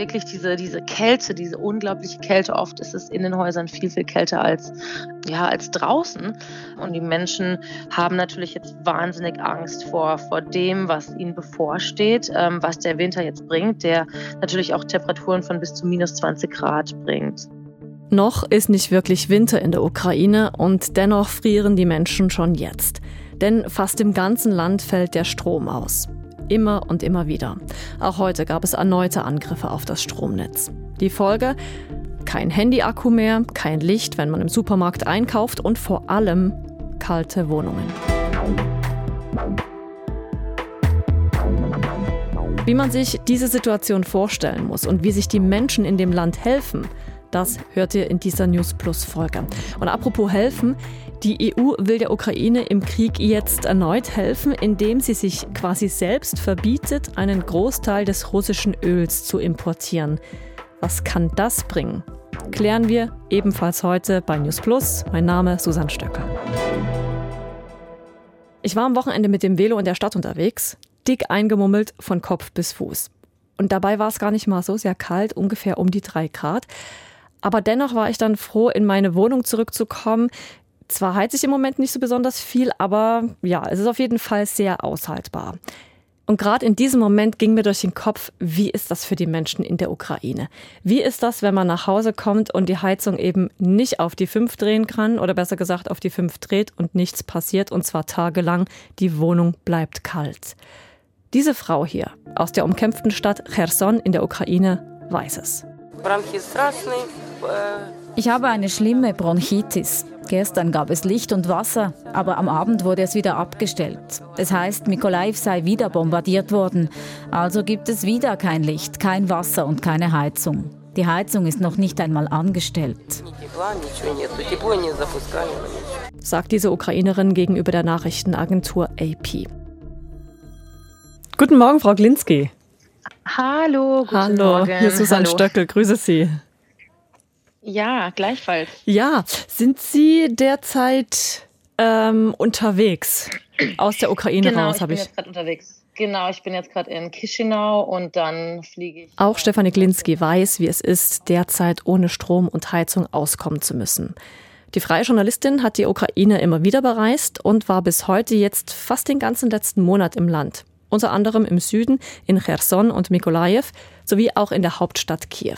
wirklich diese, diese Kälte, diese unglaubliche Kälte. Oft ist es in den Häusern viel, viel kälter als, ja, als draußen. Und die Menschen haben natürlich jetzt wahnsinnig Angst vor, vor dem, was ihnen bevorsteht, ähm, was der Winter jetzt bringt, der natürlich auch Temperaturen von bis zu minus 20 Grad bringt. Noch ist nicht wirklich Winter in der Ukraine und dennoch frieren die Menschen schon jetzt. Denn fast im ganzen Land fällt der Strom aus. Immer und immer wieder. Auch heute gab es erneute Angriffe auf das Stromnetz. Die Folge? Kein Handy-Akku mehr, kein Licht, wenn man im Supermarkt einkauft und vor allem kalte Wohnungen. Wie man sich diese Situation vorstellen muss und wie sich die Menschen in dem Land helfen, das hört ihr in dieser News Plus Folge. Und apropos helfen, die EU will der Ukraine im Krieg jetzt erneut helfen, indem sie sich quasi selbst verbietet, einen Großteil des russischen Öls zu importieren. Was kann das bringen? Klären wir ebenfalls heute bei News Plus. Mein Name Susanne Stöcker. Ich war am Wochenende mit dem Velo in der Stadt unterwegs, dick eingemummelt von Kopf bis Fuß. Und dabei war es gar nicht mal so sehr kalt, ungefähr um die drei Grad. Aber dennoch war ich dann froh, in meine Wohnung zurückzukommen. Zwar heizt ich im Moment nicht so besonders viel, aber ja, es ist auf jeden Fall sehr aushaltbar. Und gerade in diesem Moment ging mir durch den Kopf, wie ist das für die Menschen in der Ukraine? Wie ist das, wenn man nach Hause kommt und die Heizung eben nicht auf die fünf drehen kann oder besser gesagt auf die fünf dreht und nichts passiert und zwar tagelang, die Wohnung bleibt kalt. Diese Frau hier aus der umkämpften Stadt Cherson in der Ukraine weiß es. Ich habe eine schlimme Bronchitis. Gestern gab es Licht und Wasser, aber am Abend wurde es wieder abgestellt. Es heißt, Mikolaev sei wieder bombardiert worden. Also gibt es wieder kein Licht, kein Wasser und keine Heizung. Die Heizung ist noch nicht einmal angestellt. Sagt diese Ukrainerin gegenüber der Nachrichtenagentur AP. Guten Morgen, Frau Glinski. Hallo, guten Hallo, Morgen. hier ist Susanne Hallo. Stöckel, grüße Sie. Ja, gleichfalls. Ja, sind Sie derzeit ähm, unterwegs aus der Ukraine genau, raus, ich habe bin ich. jetzt gerade unterwegs. Genau, ich bin jetzt gerade in Chisinau und dann fliege ich. Auch Stefanie Glinski weiß, wie es ist, derzeit ohne Strom und Heizung auskommen zu müssen. Die freie Journalistin hat die Ukraine immer wieder bereist und war bis heute jetzt fast den ganzen letzten Monat im Land. Unter anderem im Süden, in Cherson und Mikolajew, sowie auch in der Hauptstadt Kiew.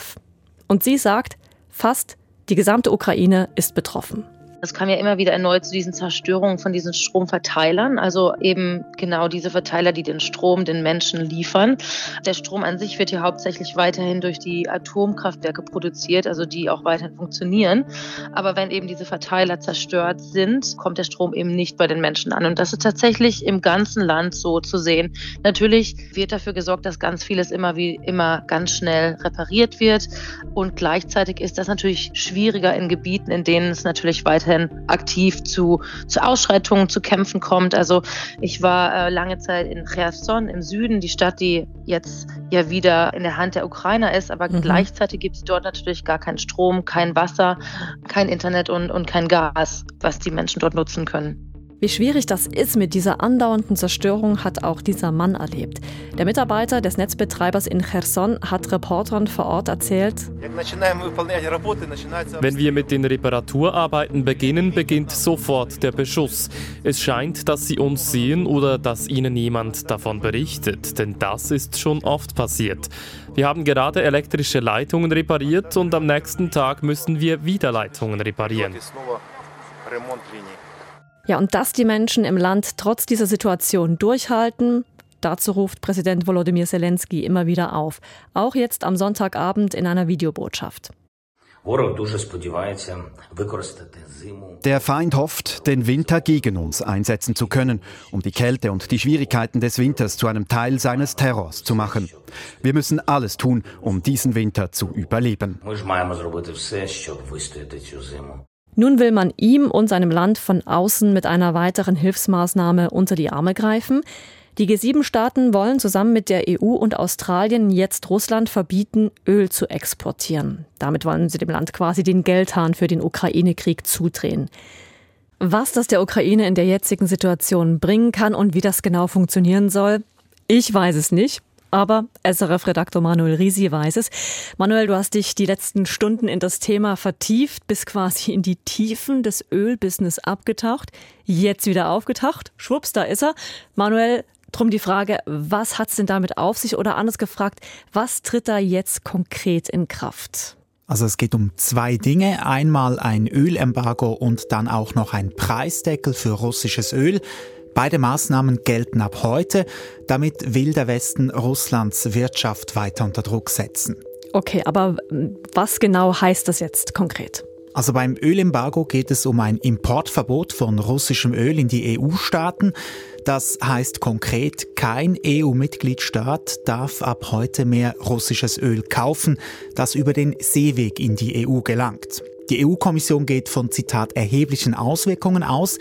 Und sie sagt, fast die gesamte Ukraine ist betroffen. Es kam ja immer wieder erneut zu diesen Zerstörungen von diesen Stromverteilern, also eben genau diese Verteiler, die den Strom den Menschen liefern. Der Strom an sich wird ja hauptsächlich weiterhin durch die Atomkraftwerke produziert, also die auch weiterhin funktionieren. Aber wenn eben diese Verteiler zerstört sind, kommt der Strom eben nicht bei den Menschen an. Und das ist tatsächlich im ganzen Land so zu sehen. Natürlich wird dafür gesorgt, dass ganz vieles immer wie immer ganz schnell repariert wird. Und gleichzeitig ist das natürlich schwieriger in Gebieten, in denen es natürlich weiterhin aktiv zu, zu Ausschreitungen, zu Kämpfen kommt. Also ich war äh, lange Zeit in Cherson im Süden, die Stadt, die jetzt ja wieder in der Hand der Ukrainer ist, aber Mhm. gleichzeitig gibt es dort natürlich gar keinen Strom, kein Wasser, kein Internet und, und kein Gas, was die Menschen dort nutzen können. Wie schwierig das ist mit dieser andauernden Zerstörung, hat auch dieser Mann erlebt. Der Mitarbeiter des Netzbetreibers in Cherson hat Reportern vor Ort erzählt, Wenn wir mit den Reparaturarbeiten beginnen, beginnt sofort der Beschuss. Es scheint, dass sie uns sehen oder dass ihnen jemand davon berichtet, denn das ist schon oft passiert. Wir haben gerade elektrische Leitungen repariert und am nächsten Tag müssen wir wieder Leitungen reparieren. Ja, und dass die Menschen im Land trotz dieser Situation durchhalten, dazu ruft Präsident Volodymyr Zelensky immer wieder auf, auch jetzt am Sonntagabend in einer Videobotschaft. Der Feind hofft, den Winter gegen uns einsetzen zu können, um die Kälte und die Schwierigkeiten des Winters zu einem Teil seines Terrors zu machen. Wir müssen alles tun, um diesen Winter zu überleben. Nun will man ihm und seinem Land von außen mit einer weiteren Hilfsmaßnahme unter die Arme greifen. Die G7-Staaten wollen zusammen mit der EU und Australien jetzt Russland verbieten, Öl zu exportieren. Damit wollen sie dem Land quasi den Geldhahn für den Ukraine-Krieg zudrehen. Was das der Ukraine in der jetzigen Situation bringen kann und wie das genau funktionieren soll, ich weiß es nicht. Aber SRF-Redaktor Manuel Risi weiß es. Manuel, du hast dich die letzten Stunden in das Thema vertieft, bis quasi in die Tiefen des Ölbusiness abgetaucht. Jetzt wieder aufgetaucht. Schwupps, da ist er. Manuel, drum die Frage, was hat es denn damit auf sich? Oder anders gefragt, was tritt da jetzt konkret in Kraft? Also es geht um zwei Dinge. Einmal ein Ölembargo und dann auch noch ein Preisdeckel für russisches Öl. Beide Maßnahmen gelten ab heute. Damit will der Westen Russlands Wirtschaft weiter unter Druck setzen. Okay, aber was genau heißt das jetzt konkret? Also beim Ölembargo geht es um ein Importverbot von russischem Öl in die EU-Staaten. Das heißt konkret, kein EU-Mitgliedstaat darf ab heute mehr russisches Öl kaufen, das über den Seeweg in die EU gelangt. Die EU-Kommission geht von Zitat erheblichen Auswirkungen aus,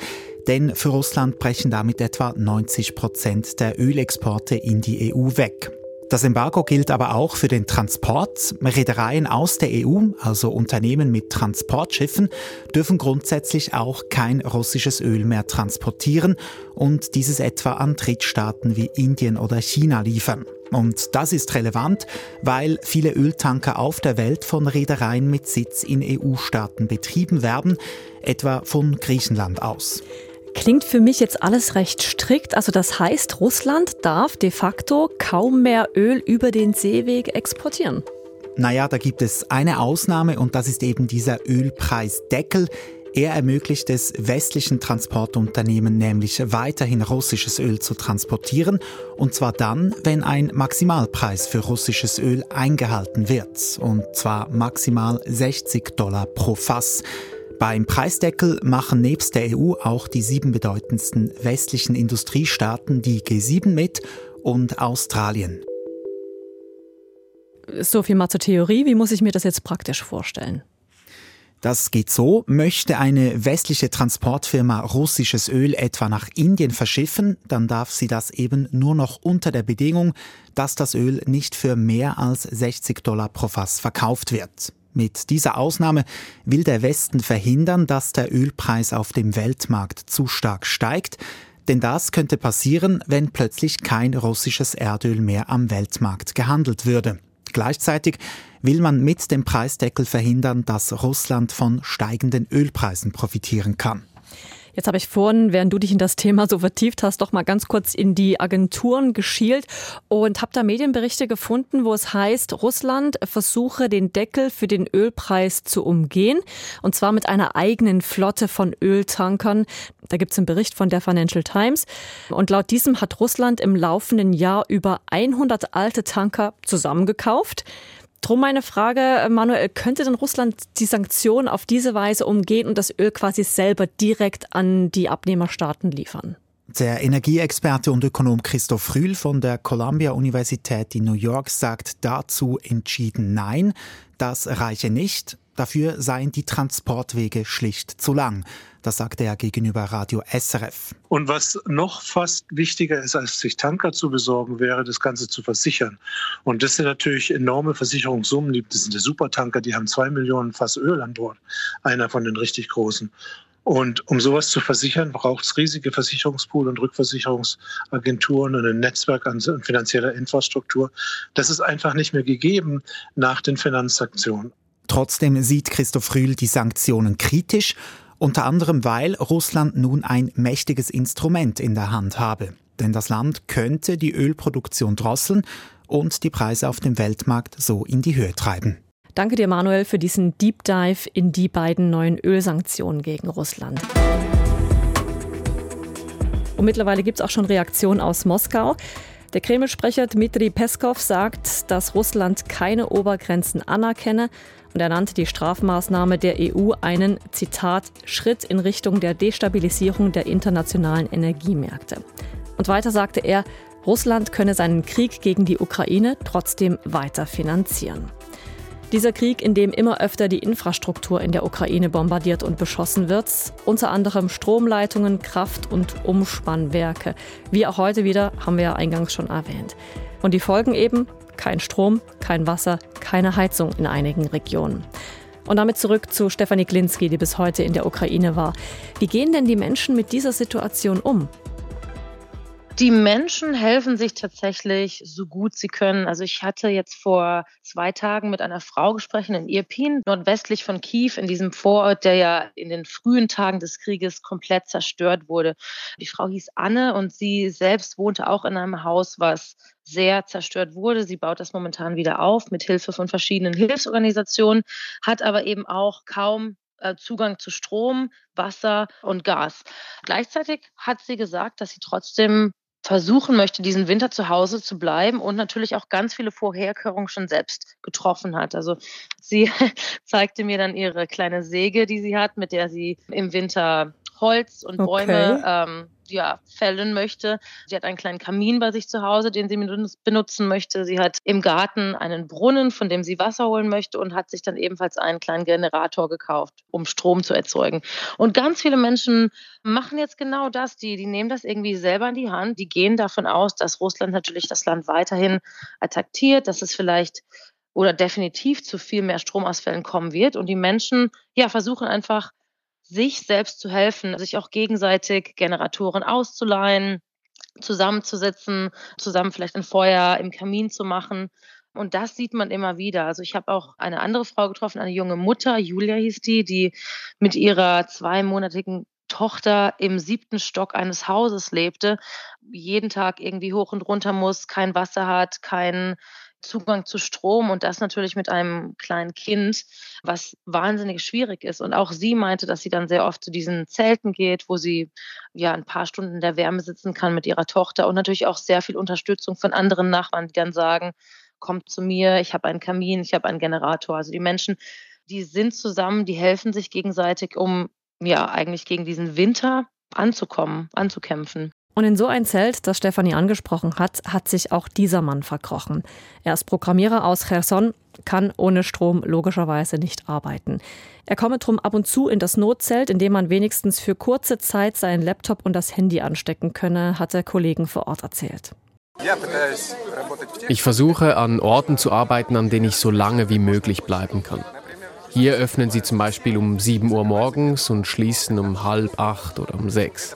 denn für Russland brechen damit etwa 90 Prozent der Ölexporte in die EU weg. Das Embargo gilt aber auch für den Transport. Reedereien aus der EU, also Unternehmen mit Transportschiffen, dürfen grundsätzlich auch kein russisches Öl mehr transportieren und dieses etwa an Drittstaaten wie Indien oder China liefern. Und das ist relevant, weil viele Öltanker auf der Welt von Reedereien mit Sitz in EU-Staaten betrieben werden, etwa von Griechenland aus. Klingt für mich jetzt alles recht strikt. Also das heißt, Russland darf de facto kaum mehr Öl über den Seeweg exportieren. Naja, da gibt es eine Ausnahme und das ist eben dieser Ölpreisdeckel. Er ermöglicht es westlichen Transportunternehmen nämlich weiterhin russisches Öl zu transportieren, und zwar dann, wenn ein Maximalpreis für russisches Öl eingehalten wird, und zwar maximal 60 Dollar pro Fass. Beim Preisdeckel machen nebst der EU auch die sieben bedeutendsten westlichen Industriestaaten die G7 mit und Australien. So viel mal zur Theorie. Wie muss ich mir das jetzt praktisch vorstellen? Das geht so. Möchte eine westliche Transportfirma russisches Öl etwa nach Indien verschiffen, dann darf sie das eben nur noch unter der Bedingung, dass das Öl nicht für mehr als 60 Dollar pro Fass verkauft wird. Mit dieser Ausnahme will der Westen verhindern, dass der Ölpreis auf dem Weltmarkt zu stark steigt, denn das könnte passieren, wenn plötzlich kein russisches Erdöl mehr am Weltmarkt gehandelt würde. Gleichzeitig will man mit dem Preisdeckel verhindern, dass Russland von steigenden Ölpreisen profitieren kann. Jetzt habe ich vorhin, während du dich in das Thema so vertieft hast, doch mal ganz kurz in die Agenturen geschielt und habe da Medienberichte gefunden, wo es heißt, Russland versuche den Deckel für den Ölpreis zu umgehen und zwar mit einer eigenen Flotte von Öltankern. Da gibt es einen Bericht von der Financial Times und laut diesem hat Russland im laufenden Jahr über 100 alte Tanker zusammengekauft. Drum meine Frage, Manuel, könnte denn Russland die Sanktionen auf diese Weise umgehen und das Öl quasi selber direkt an die Abnehmerstaaten liefern? Der Energieexperte und Ökonom Christoph Rühl von der Columbia Universität in New York sagt dazu entschieden Nein, das reiche nicht. Dafür seien die Transportwege schlicht zu lang. Das sagte er gegenüber Radio SRF. Und was noch fast wichtiger ist, als sich Tanker zu besorgen, wäre, das Ganze zu versichern. Und das sind natürlich enorme Versicherungssummen. Das sind die Supertanker, die haben zwei Millionen Fass Öl an Bord. Einer von den richtig großen. Und um sowas zu versichern, braucht es riesige Versicherungspool und Rückversicherungsagenturen und ein Netzwerk an finanzieller Infrastruktur. Das ist einfach nicht mehr gegeben nach den Finanzsanktionen. Trotzdem sieht Christoph Rühl die Sanktionen kritisch, unter anderem weil Russland nun ein mächtiges Instrument in der Hand habe. Denn das Land könnte die Ölproduktion drosseln und die Preise auf dem Weltmarkt so in die Höhe treiben. Danke dir, Manuel, für diesen Deep Dive in die beiden neuen Ölsanktionen gegen Russland. Und mittlerweile gibt es auch schon Reaktionen aus Moskau. Der Kreml-Sprecher Dmitri Peskov sagt, dass Russland keine Obergrenzen anerkenne und er nannte die Strafmaßnahme der EU einen, Zitat, Schritt in Richtung der Destabilisierung der internationalen Energiemärkte. Und weiter sagte er, Russland könne seinen Krieg gegen die Ukraine trotzdem weiter finanzieren. Dieser Krieg, in dem immer öfter die Infrastruktur in der Ukraine bombardiert und beschossen wird, unter anderem Stromleitungen, Kraft- und Umspannwerke. Wie auch heute wieder, haben wir ja eingangs schon erwähnt. Und die Folgen eben kein Strom, kein Wasser, keine Heizung in einigen Regionen. Und damit zurück zu Stefanie Glinski, die bis heute in der Ukraine war. Wie gehen denn die Menschen mit dieser Situation um? Die Menschen helfen sich tatsächlich so gut sie können. Also ich hatte jetzt vor zwei Tagen mit einer Frau gesprochen in Irpin, nordwestlich von Kiew, in diesem Vorort, der ja in den frühen Tagen des Krieges komplett zerstört wurde. Die Frau hieß Anne und sie selbst wohnte auch in einem Haus, was sehr zerstört wurde. Sie baut das momentan wieder auf mit Hilfe von verschiedenen Hilfsorganisationen, hat aber eben auch kaum äh, Zugang zu Strom, Wasser und Gas. Gleichzeitig hat sie gesagt, dass sie trotzdem versuchen möchte, diesen Winter zu Hause zu bleiben und natürlich auch ganz viele Vorherkehrungen schon selbst getroffen hat. Also sie zeigte mir dann ihre kleine Säge, die sie hat, mit der sie im Winter Holz und Bäume okay. ähm, ja, fällen möchte. Sie hat einen kleinen Kamin bei sich zu Hause, den sie benutzen möchte. Sie hat im Garten einen Brunnen, von dem sie Wasser holen möchte und hat sich dann ebenfalls einen kleinen Generator gekauft, um Strom zu erzeugen. Und ganz viele Menschen machen jetzt genau das. Die, die nehmen das irgendwie selber in die Hand. Die gehen davon aus, dass Russland natürlich das Land weiterhin attackiert, dass es vielleicht oder definitiv zu viel mehr Stromausfällen kommen wird. Und die Menschen ja, versuchen einfach sich selbst zu helfen, sich auch gegenseitig Generatoren auszuleihen, zusammenzusitzen, zusammen vielleicht ein Feuer im Kamin zu machen. Und das sieht man immer wieder. Also ich habe auch eine andere Frau getroffen, eine junge Mutter, Julia hieß die, die mit ihrer zweimonatigen Tochter im siebten Stock eines Hauses lebte, jeden Tag irgendwie hoch und runter muss, kein Wasser hat, kein Zugang zu Strom und das natürlich mit einem kleinen Kind, was wahnsinnig schwierig ist. Und auch sie meinte, dass sie dann sehr oft zu diesen Zelten geht, wo sie ja ein paar Stunden in der Wärme sitzen kann mit ihrer Tochter und natürlich auch sehr viel Unterstützung von anderen Nachbarn, die dann sagen, kommt zu mir, ich habe einen Kamin, ich habe einen Generator. Also die Menschen, die sind zusammen, die helfen sich gegenseitig, um ja eigentlich gegen diesen Winter anzukommen, anzukämpfen. Und in so ein Zelt, das Stefanie angesprochen hat, hat sich auch dieser Mann verkrochen. Er ist Programmierer aus Cherson, kann ohne Strom logischerweise nicht arbeiten. Er komme drum ab und zu in das Notzelt, in dem man wenigstens für kurze Zeit seinen Laptop und das Handy anstecken könne, hat der Kollegen vor Ort erzählt. Ich versuche an Orten zu arbeiten, an denen ich so lange wie möglich bleiben kann. Hier öffnen sie zum Beispiel um 7 Uhr morgens und schließen um halb acht oder um sechs.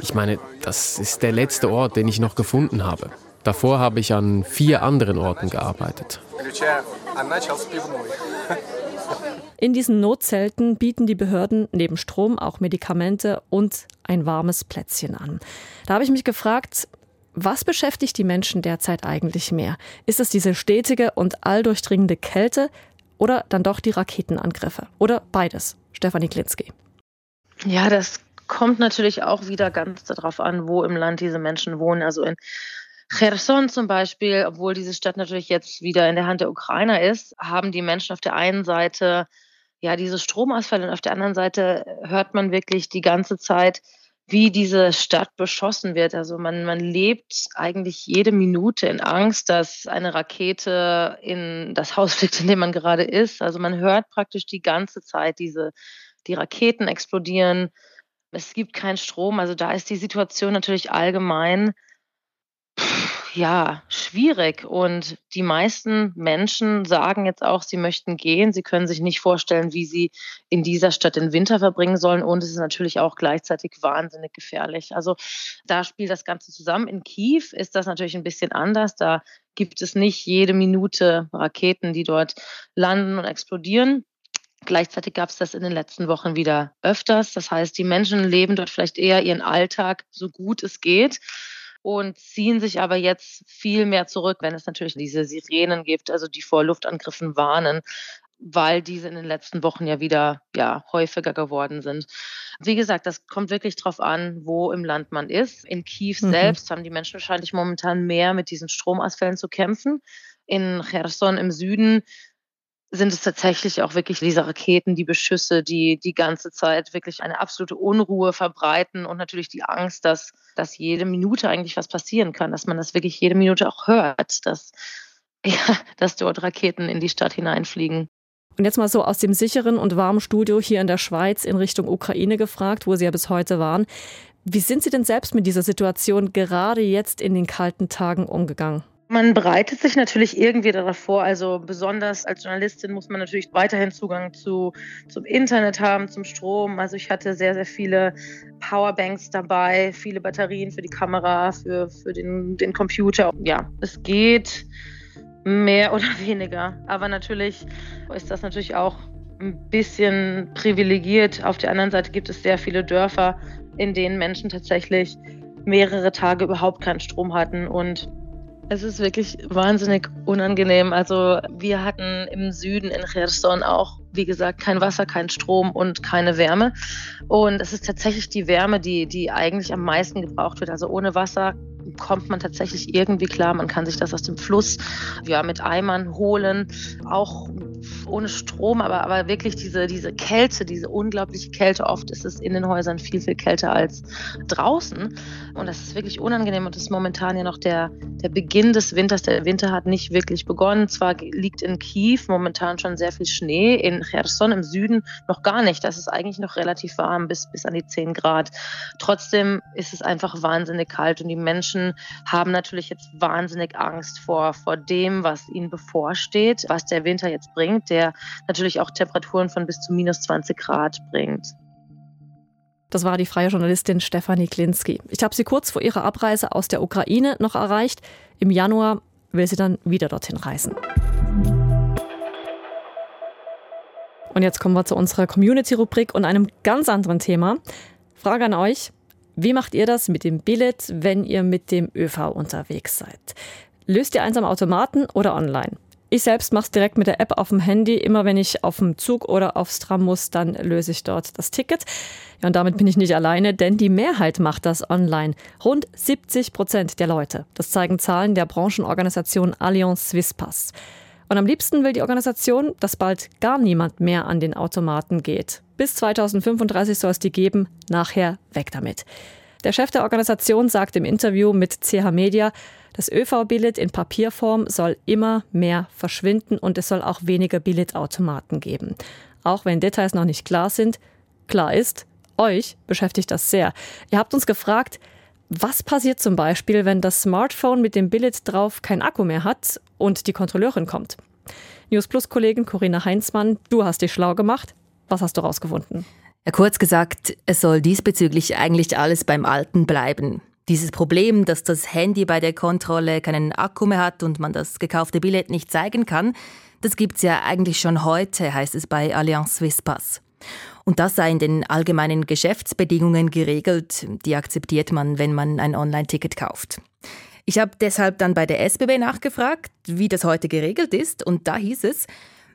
Ich meine, das ist der letzte Ort, den ich noch gefunden habe. Davor habe ich an vier anderen Orten gearbeitet. In diesen Notzelten bieten die Behörden neben Strom auch Medikamente und ein warmes Plätzchen an. Da habe ich mich gefragt, was beschäftigt die Menschen derzeit eigentlich mehr? Ist es diese stetige und alldurchdringende Kälte oder dann doch die Raketenangriffe? Oder beides? Stefanie Klinski. Ja, das kommt natürlich auch wieder ganz darauf an, wo im Land diese Menschen wohnen. Also in Cherson zum Beispiel, obwohl diese Stadt natürlich jetzt wieder in der Hand der Ukrainer ist, haben die Menschen auf der einen Seite ja diese Stromausfälle und auf der anderen Seite hört man wirklich die ganze Zeit, wie diese Stadt beschossen wird. Also man, man lebt eigentlich jede Minute in Angst, dass eine Rakete in das Haus fliegt, in dem man gerade ist. Also man hört praktisch die ganze Zeit diese, die Raketen explodieren, es gibt keinen Strom. Also da ist die Situation natürlich allgemein ja schwierig. Und die meisten Menschen sagen jetzt auch, sie möchten gehen. Sie können sich nicht vorstellen, wie sie in dieser Stadt den Winter verbringen sollen. Und es ist natürlich auch gleichzeitig wahnsinnig gefährlich. Also da spielt das Ganze zusammen. In Kiew ist das natürlich ein bisschen anders. Da gibt es nicht jede Minute Raketen, die dort landen und explodieren. Gleichzeitig gab es das in den letzten Wochen wieder öfters. Das heißt, die Menschen leben dort vielleicht eher ihren Alltag so gut es geht und ziehen sich aber jetzt viel mehr zurück, wenn es natürlich diese Sirenen gibt, also die vor Luftangriffen warnen, weil diese in den letzten Wochen ja wieder ja, häufiger geworden sind. Wie gesagt, das kommt wirklich darauf an, wo im Land man ist. In Kiew mhm. selbst haben die Menschen wahrscheinlich momentan mehr mit diesen Stromausfällen zu kämpfen. In Cherson im Süden sind es tatsächlich auch wirklich diese Raketen, die Beschüsse, die die ganze Zeit wirklich eine absolute Unruhe verbreiten und natürlich die Angst, dass, dass jede Minute eigentlich was passieren kann, dass man das wirklich jede Minute auch hört, dass, ja, dass dort Raketen in die Stadt hineinfliegen. Und jetzt mal so aus dem sicheren und warmen Studio hier in der Schweiz in Richtung Ukraine gefragt, wo Sie ja bis heute waren. Wie sind Sie denn selbst mit dieser Situation gerade jetzt in den kalten Tagen umgegangen? Man bereitet sich natürlich irgendwie darauf vor. Also besonders als Journalistin muss man natürlich weiterhin Zugang zu, zum Internet haben, zum Strom. Also ich hatte sehr, sehr viele Powerbanks dabei, viele Batterien für die Kamera, für, für den, den Computer. Ja, es geht mehr oder weniger. Aber natürlich ist das natürlich auch ein bisschen privilegiert. Auf der anderen Seite gibt es sehr viele Dörfer, in denen Menschen tatsächlich mehrere Tage überhaupt keinen Strom hatten und es ist wirklich wahnsinnig unangenehm. Also wir hatten im Süden in Cherson auch, wie gesagt, kein Wasser, kein Strom und keine Wärme. Und es ist tatsächlich die Wärme, die, die eigentlich am meisten gebraucht wird. Also ohne Wasser kommt man tatsächlich irgendwie klar. Man kann sich das aus dem Fluss ja, mit Eimern holen, auch ohne Strom, aber, aber wirklich diese, diese Kälte, diese unglaubliche Kälte. Oft ist es in den Häusern viel, viel kälter als draußen. Und das ist wirklich unangenehm und das ist momentan ja noch der, der Beginn des Winters. Der Winter hat nicht wirklich begonnen. Zwar liegt in Kiew momentan schon sehr viel Schnee, in Cherson im Süden noch gar nicht. Das ist eigentlich noch relativ warm, bis, bis an die 10 Grad. Trotzdem ist es einfach wahnsinnig kalt und die Menschen haben natürlich jetzt wahnsinnig Angst vor, vor dem, was ihnen bevorsteht, was der Winter jetzt bringt, der natürlich auch Temperaturen von bis zu minus 20 Grad bringt. Das war die freie Journalistin Stefanie Klinski. Ich habe sie kurz vor ihrer Abreise aus der Ukraine noch erreicht. Im Januar will sie dann wieder dorthin reisen. Und jetzt kommen wir zu unserer Community-Rubrik und einem ganz anderen Thema. Frage an euch. Wie macht ihr das mit dem Billett, wenn ihr mit dem ÖV unterwegs seid? Löst ihr eins am Automaten oder online? Ich selbst mache es direkt mit der App auf dem Handy. Immer wenn ich auf dem Zug oder aufs Tram muss, dann löse ich dort das Ticket. Ja, und damit bin ich nicht alleine, denn die Mehrheit macht das online. Rund 70 Prozent der Leute. Das zeigen Zahlen der Branchenorganisation Allianz Swisspass. Und am liebsten will die Organisation, dass bald gar niemand mehr an den Automaten geht. Bis 2035 soll es die geben, nachher weg damit. Der Chef der Organisation sagt im Interview mit CH Media, das ÖV-Billett in Papierform soll immer mehr verschwinden und es soll auch weniger Billetautomaten geben. Auch wenn Details noch nicht klar sind, klar ist, euch beschäftigt das sehr. Ihr habt uns gefragt, was passiert zum Beispiel, wenn das Smartphone mit dem Billett drauf kein Akku mehr hat und die Kontrolleurin kommt? News Plus Kollegin Corinna Heinzmann, du hast dich schlau gemacht. Was hast du rausgefunden? Kurz gesagt, es soll diesbezüglich eigentlich alles beim Alten bleiben. Dieses Problem, dass das Handy bei der Kontrolle keinen Akku mehr hat und man das gekaufte Billett nicht zeigen kann, das gibt's ja eigentlich schon heute, heißt es bei Allianz Swiss Pass. Und das sei in den allgemeinen Geschäftsbedingungen geregelt, die akzeptiert man, wenn man ein Online-Ticket kauft. Ich habe deshalb dann bei der SBB nachgefragt, wie das heute geregelt ist, und da hieß es,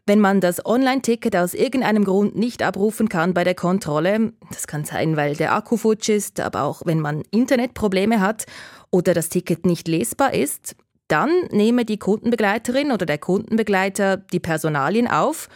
wenn man das Online-Ticket aus irgendeinem Grund nicht abrufen kann bei der Kontrolle, das kann sein, weil der Akku futsch ist, aber auch wenn man Internetprobleme hat oder das Ticket nicht lesbar ist, dann nehme die Kundenbegleiterin oder der Kundenbegleiter die Personalien auf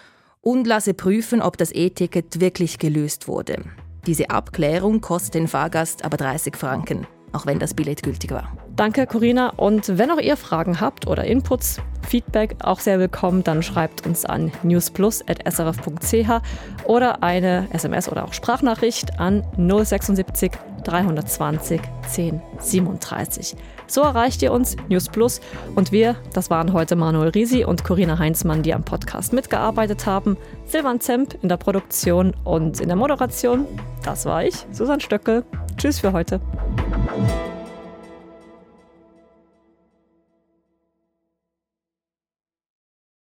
und lasse prüfen, ob das E-Ticket wirklich gelöst wurde. Diese Abklärung kostet den Fahrgast aber 30 Franken auch wenn das Billett gültig war. Danke, Corinna. Und wenn auch ihr Fragen habt oder Inputs, Feedback auch sehr willkommen, dann schreibt uns an newsplus.srf.ch oder eine SMS oder auch Sprachnachricht an 076 320 1037. So erreicht ihr uns, News Plus. Und wir, das waren heute Manuel Risi und Corinna Heinzmann, die am Podcast mitgearbeitet haben. Silvan Zemp in der Produktion und in der Moderation. Das war ich, Susanne Stöckel. Tschüss für heute.